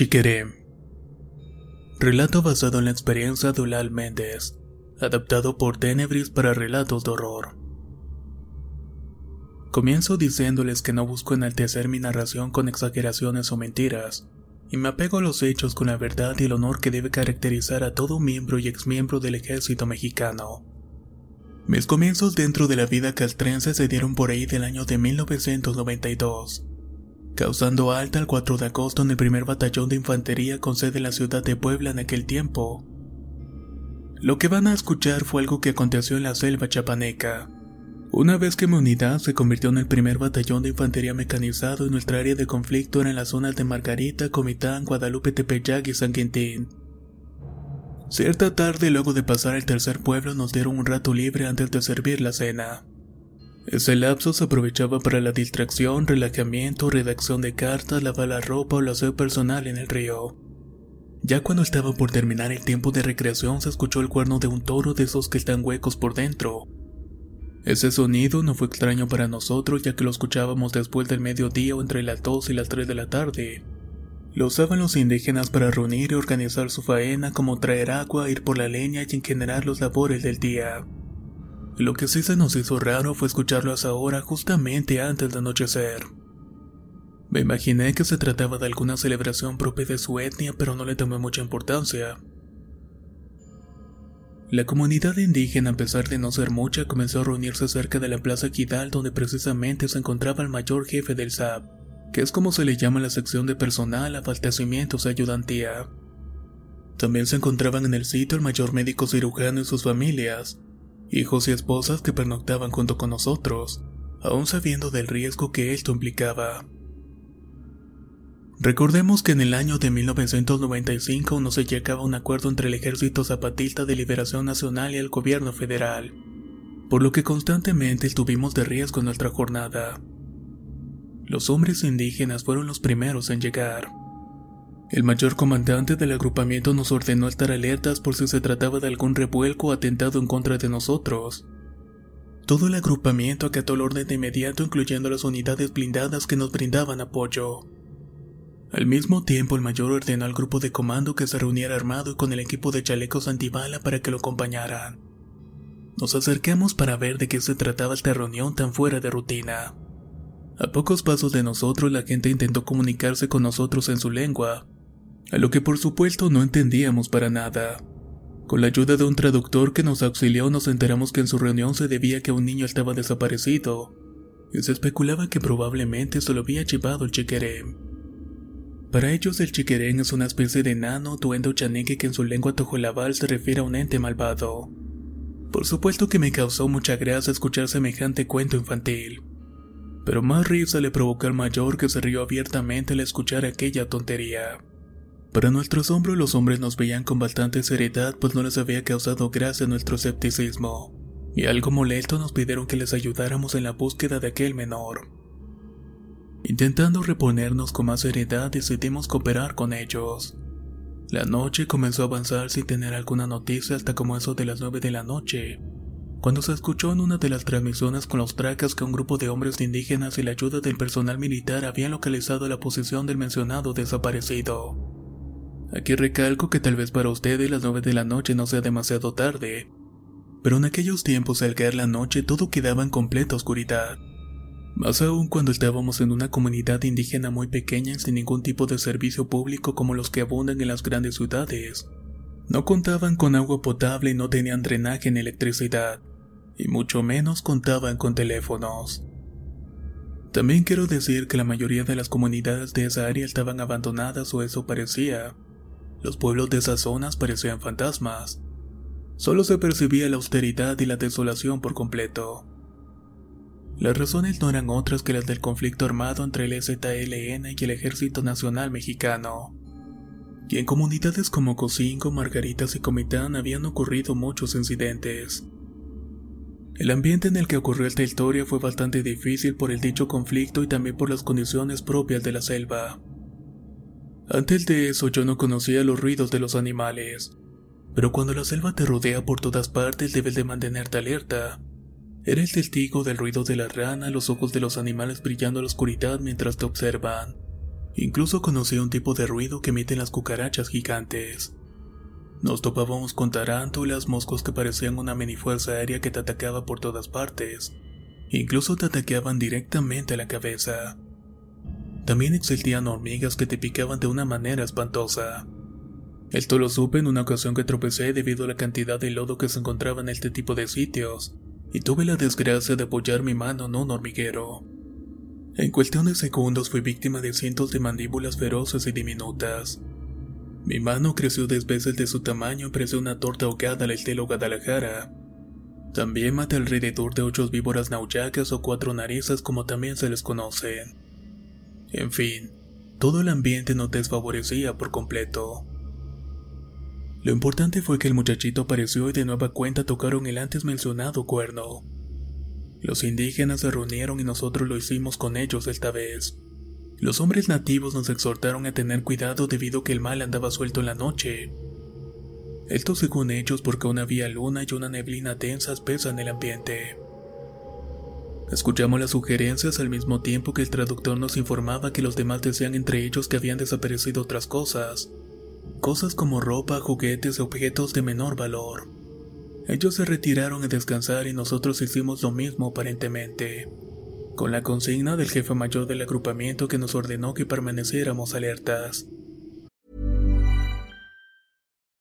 Chiqueré. Relato basado en la experiencia de Ulal Méndez, adaptado por Tenebris para relatos de horror. Comienzo diciéndoles que no busco enaltecer mi narración con exageraciones o mentiras, y me apego a los hechos con la verdad y el honor que debe caracterizar a todo miembro y exmiembro del ejército mexicano. Mis comienzos dentro de la vida castrense se dieron por ahí del año de 1992 causando alta el 4 de agosto en el primer batallón de infantería con sede en la ciudad de Puebla en aquel tiempo. Lo que van a escuchar fue algo que aconteció en la selva chapaneca. Una vez que mi unidad se convirtió en el primer batallón de infantería mecanizado y nuestra área de conflicto era en las zonas de Margarita, Comitán, Guadalupe, Tepeyac y San Quintín. Cierta tarde, luego de pasar el tercer pueblo, nos dieron un rato libre antes de servir la cena. Ese lapso se aprovechaba para la distracción, relajamiento, redacción de cartas, lavar la ropa o aseo personal en el río. Ya cuando estaba por terminar el tiempo de recreación se escuchó el cuerno de un toro de esos que están huecos por dentro. Ese sonido no fue extraño para nosotros ya que lo escuchábamos después del mediodía o entre las 2 y las 3 de la tarde. Lo usaban los indígenas para reunir y organizar su faena como traer agua, ir por la leña y en general los labores del día. Lo que sí se nos hizo raro fue escucharlo a esa hora justamente antes de anochecer. Me imaginé que se trataba de alguna celebración propia de su etnia, pero no le tomé mucha importancia. La comunidad indígena, a pesar de no ser mucha, comenzó a reunirse cerca de la Plaza Quidal, donde precisamente se encontraba el mayor jefe del SAP, que es como se le llama la sección de personal, abastecimientos y ayudantía. También se encontraban en el sitio el mayor médico cirujano y sus familias, hijos y esposas que pernoctaban junto con nosotros, aún sabiendo del riesgo que esto implicaba. Recordemos que en el año de 1995 no se llegaba a un acuerdo entre el Ejército Zapatista de Liberación Nacional y el gobierno federal, por lo que constantemente estuvimos de riesgo en nuestra jornada. Los hombres indígenas fueron los primeros en llegar. El mayor comandante del agrupamiento nos ordenó estar alertas por si se trataba de algún revuelco o atentado en contra de nosotros. Todo el agrupamiento acató el orden de inmediato incluyendo las unidades blindadas que nos brindaban apoyo. Al mismo tiempo el mayor ordenó al grupo de comando que se reuniera armado y con el equipo de chalecos antibala para que lo acompañaran. Nos acercamos para ver de qué se trataba esta reunión tan fuera de rutina. A pocos pasos de nosotros la gente intentó comunicarse con nosotros en su lengua, a lo que por supuesto no entendíamos para nada. Con la ayuda de un traductor que nos auxilió nos enteramos que en su reunión se debía que un niño estaba desaparecido, y se especulaba que probablemente se lo había llevado el chiquerén. Para ellos el chiquerén es una especie de enano duende o chaneque que en su lengua tojolabal se refiere a un ente malvado. Por supuesto que me causó mucha gracia escuchar semejante cuento infantil, pero más risa le provocó al mayor que se rió abiertamente al escuchar aquella tontería. Para nuestro asombro los hombres nos veían con bastante seriedad pues no les había causado gracia nuestro escepticismo, y algo molesto nos pidieron que les ayudáramos en la búsqueda de aquel menor. Intentando reponernos con más seriedad decidimos cooperar con ellos. La noche comenzó a avanzar sin tener alguna noticia hasta como eso de las 9 de la noche, cuando se escuchó en una de las transmisiones con los tracas que un grupo de hombres indígenas y la ayuda del personal militar habían localizado la posición del mencionado desaparecido. Aquí recalco que tal vez para ustedes las 9 de la noche no sea demasiado tarde, pero en aquellos tiempos al caer la noche todo quedaba en completa oscuridad. Más aún cuando estábamos en una comunidad indígena muy pequeña sin ningún tipo de servicio público como los que abundan en las grandes ciudades, No contaban con agua potable y no tenían drenaje ni electricidad, y mucho menos contaban con teléfonos. También quiero decir que la mayoría de las comunidades de esa área estaban abandonadas o eso parecía. Los pueblos de esas zonas parecían fantasmas. Solo se percibía la austeridad y la desolación por completo. Las razones no eran otras que las del conflicto armado entre el ZLN y el Ejército Nacional Mexicano. Y en comunidades como Cocingo, Margaritas y Comitán habían ocurrido muchos incidentes. El ambiente en el que ocurrió esta historia fue bastante difícil por el dicho conflicto y también por las condiciones propias de la selva. Antes de eso yo no conocía los ruidos de los animales, pero cuando la selva te rodea por todas partes debes de mantenerte alerta, Eres testigo del ruido de la rana, los ojos de los animales brillando en la oscuridad mientras te observan. Incluso conocí un tipo de ruido que emiten las cucarachas gigantes. Nos topábamos con tarántulas, moscos que parecían una mini fuerza aérea que te atacaba por todas partes. Incluso te ataqueaban directamente a la cabeza. También existían hormigas que te picaban de una manera espantosa. Esto lo supe en una ocasión que tropecé debido a la cantidad de lodo que se encontraba en este tipo de sitios, y tuve la desgracia de apoyar mi mano en un hormiguero. En cuestión de segundos fui víctima de cientos de mandíbulas feroces y diminutas. Mi mano creció dos veces de su tamaño y pareció una torta ahogada al estilo Guadalajara. También maté alrededor de ocho víboras nauyacas o cuatro narices como también se les conoce. En fin, todo el ambiente nos desfavorecía por completo. Lo importante fue que el muchachito apareció y de nueva cuenta tocaron el antes mencionado cuerno. Los indígenas se reunieron y nosotros lo hicimos con ellos esta vez. Los hombres nativos nos exhortaron a tener cuidado debido a que el mal andaba suelto en la noche. Esto según ellos porque aún había luna y una neblina densa espesa en el ambiente. Escuchamos las sugerencias al mismo tiempo que el traductor nos informaba que los demás decían entre ellos que habían desaparecido otras cosas, cosas como ropa, juguetes y objetos de menor valor. Ellos se retiraron a descansar y nosotros hicimos lo mismo aparentemente, con la consigna del jefe mayor del agrupamiento que nos ordenó que permaneciéramos alertas.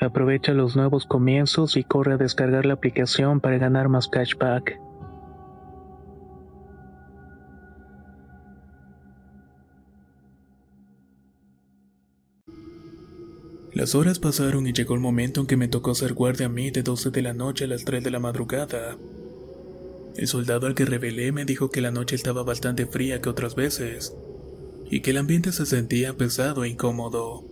Aprovecha los nuevos comienzos y corre a descargar la aplicación para ganar más cashback. Las horas pasaron y llegó el momento en que me tocó ser guardia a mí de 12 de la noche a las 3 de la madrugada. El soldado al que revelé me dijo que la noche estaba bastante fría que otras veces, y que el ambiente se sentía pesado e incómodo.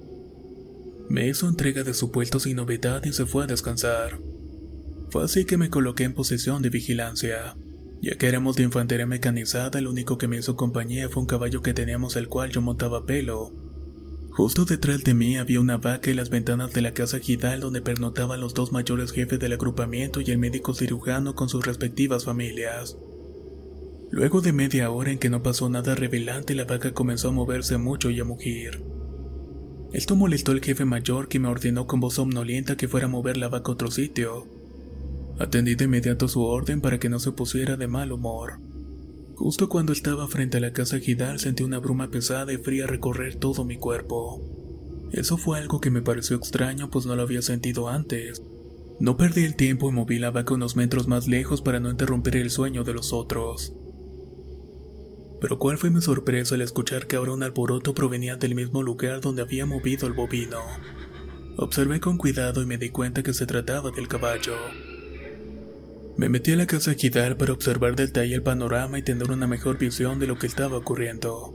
Me hizo entrega de su puesto sin novedad y se fue a descansar. Fue así que me coloqué en posición de vigilancia. Ya que éramos de infantería mecanizada, el único que me hizo compañía fue un caballo que teníamos el cual yo montaba pelo. Justo detrás de mí había una vaca y las ventanas de la casa Gidal donde pernotaban los dos mayores jefes del agrupamiento y el médico cirujano con sus respectivas familias. Luego de media hora en que no pasó nada revelante, la vaca comenzó a moverse mucho y a mugir. Esto molestó al jefe mayor que me ordenó con voz somnolienta que fuera a mover la vaca a otro sitio. Atendí de inmediato su orden para que no se pusiera de mal humor. Justo cuando estaba frente a la casa Gidal sentí una bruma pesada y fría recorrer todo mi cuerpo. Eso fue algo que me pareció extraño pues no lo había sentido antes. No perdí el tiempo y moví la vaca unos metros más lejos para no interrumpir el sueño de los otros. Pero cuál fue mi sorpresa al escuchar que ahora un alboroto provenía del mismo lugar donde había movido el bovino. Observé con cuidado y me di cuenta que se trataba del caballo. Me metí a la casa Gidal para observar detalle el panorama y tener una mejor visión de lo que estaba ocurriendo.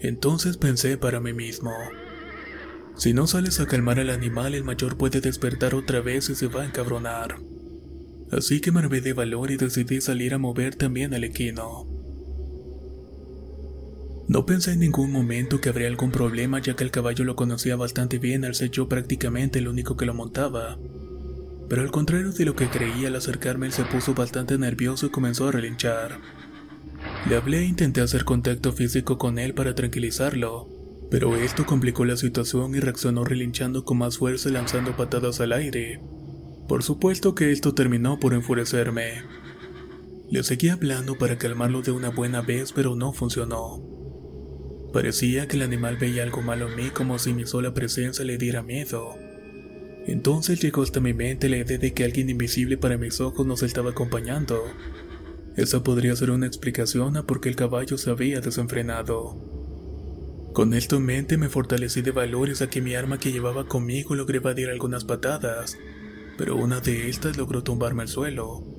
Entonces pensé para mí mismo. Si no sales a calmar al animal, el mayor puede despertar otra vez y se va a encabronar. Así que me armé de valor y decidí salir a mover también al equino. No pensé en ningún momento que habría algún problema ya que el caballo lo conocía bastante bien al ser yo prácticamente el único que lo montaba. Pero al contrario de lo que creía al acercarme él se puso bastante nervioso y comenzó a relinchar. Le hablé e intenté hacer contacto físico con él para tranquilizarlo, pero esto complicó la situación y reaccionó relinchando con más fuerza y lanzando patadas al aire. Por supuesto que esto terminó por enfurecerme. Le seguí hablando para calmarlo de una buena vez, pero no funcionó. Parecía que el animal veía algo malo en mí como si mi sola presencia le diera miedo. Entonces llegó hasta mi mente la idea de que alguien invisible para mis ojos nos estaba acompañando. Esa podría ser una explicación a por qué el caballo se había desenfrenado. Con esto en mente me fortalecí de valor y saqué mi arma que llevaba conmigo logré evadir algunas patadas, pero una de estas logró tumbarme al suelo.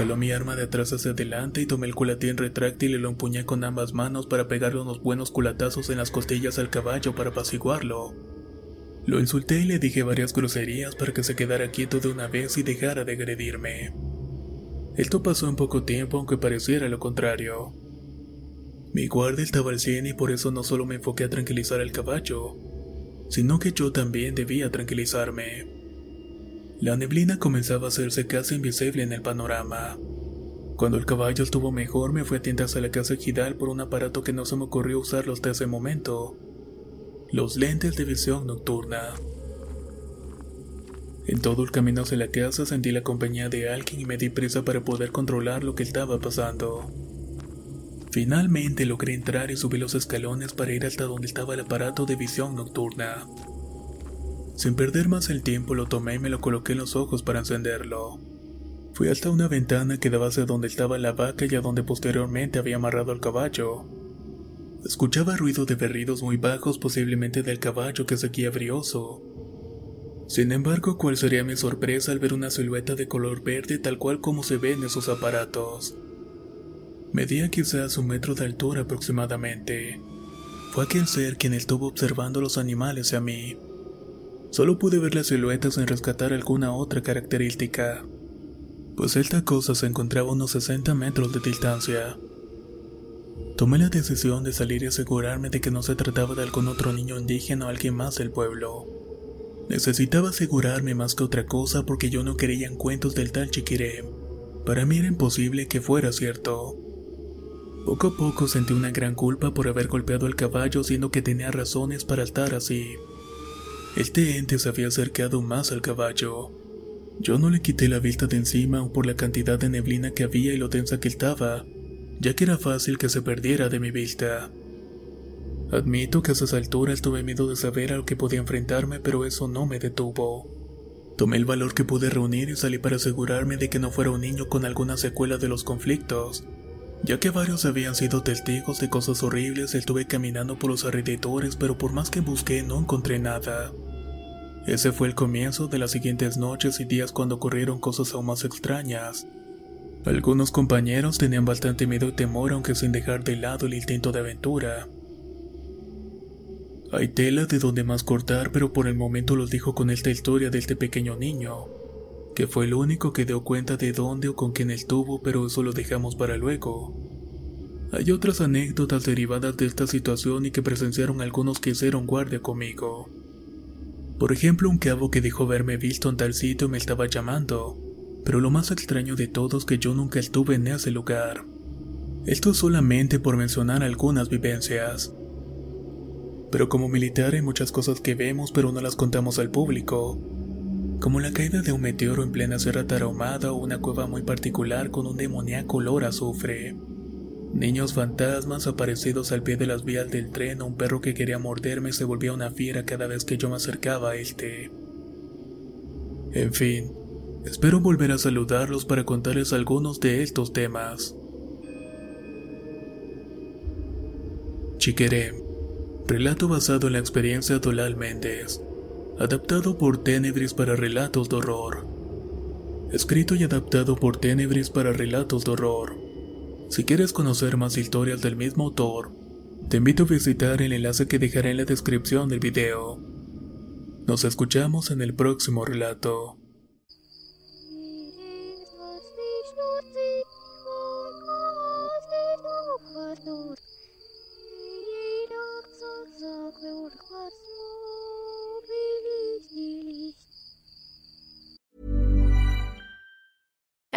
Jaló mi arma de atrás hacia adelante y tomé el culatín retráctil y lo empuñé con ambas manos para pegarle unos buenos culatazos en las costillas al caballo para apaciguarlo. Lo insulté y le dije varias groserías para que se quedara quieto de una vez y dejara de agredirme. Esto pasó en poco tiempo aunque pareciera lo contrario. Mi guardia estaba al cien y por eso no solo me enfoqué a tranquilizar al caballo, sino que yo también debía tranquilizarme. La neblina comenzaba a hacerse casi invisible en el panorama. Cuando el caballo estuvo mejor me fui a tiendas a la casa Gidal por un aparato que no se me ocurrió usarlo hasta ese momento los lentes de visión nocturna. En todo el camino hacia la casa sentí la compañía de alguien y me di prisa para poder controlar lo que estaba pasando. Finalmente logré entrar y subí los escalones para ir hasta donde estaba el aparato de visión nocturna. Sin perder más el tiempo lo tomé y me lo coloqué en los ojos para encenderlo. Fui hasta una ventana que daba hacia donde estaba la vaca y a donde posteriormente había amarrado al caballo. Escuchaba ruido de berridos muy bajos, posiblemente del caballo que seguía brioso. Sin embargo, ¿cuál sería mi sorpresa al ver una silueta de color verde tal cual como se ve en esos aparatos? Medía quizás un metro de altura aproximadamente. Fue aquel ser quien estuvo observando los animales a mí. Solo pude ver las siluetas sin rescatar alguna otra característica, pues esta cosa se encontraba a unos 60 metros de distancia. Tomé la decisión de salir y asegurarme de que no se trataba de algún otro niño indígena o alguien más del pueblo. Necesitaba asegurarme más que otra cosa porque yo no creía en cuentos del tal chiquiré. Para mí era imposible que fuera cierto. Poco a poco sentí una gran culpa por haber golpeado al caballo siendo que tenía razones para estar así. Este ente se había acercado más al caballo. Yo no le quité la vista de encima por la cantidad de neblina que había y lo densa que estaba, ya que era fácil que se perdiera de mi vista. Admito que a esas alturas tuve miedo de saber a lo que podía enfrentarme, pero eso no me detuvo. Tomé el valor que pude reunir y salí para asegurarme de que no fuera un niño con alguna secuela de los conflictos, ya que varios habían sido testigos de cosas horribles estuve caminando por los alrededores pero por más que busqué no encontré nada. Ese fue el comienzo de las siguientes noches y días cuando ocurrieron cosas aún más extrañas. Algunos compañeros tenían bastante miedo y temor aunque sin dejar de lado el instinto de aventura. Hay tela de donde más cortar, pero por el momento los dijo con esta historia de este pequeño niño, que fue el único que dio cuenta de dónde o con quién estuvo, pero eso lo dejamos para luego. Hay otras anécdotas derivadas de esta situación y que presenciaron algunos que hicieron guardia conmigo. Por ejemplo, un cabo que dijo verme visto en tal sitio me estaba llamando, pero lo más extraño de todo es que yo nunca estuve en ese lugar. Esto solamente por mencionar algunas vivencias. Pero como militar hay muchas cosas que vemos pero no las contamos al público. Como la caída de un meteoro en plena Sierra Tarahumada o una cueva muy particular con un demoníaco olor azufre. Niños fantasmas aparecidos al pie de las vías del tren o un perro que quería morderme se volvía una fiera cada vez que yo me acercaba a este. En fin, espero volver a saludarlos para contarles algunos de estos temas. Chiquerem Relato basado en la experiencia de Olal Méndez. Adaptado por Tenebris para relatos de horror. Escrito y adaptado por Tenebris para relatos de horror. Si quieres conocer más historias del mismo autor, te invito a visitar el enlace que dejaré en la descripción del video. Nos escuchamos en el próximo relato.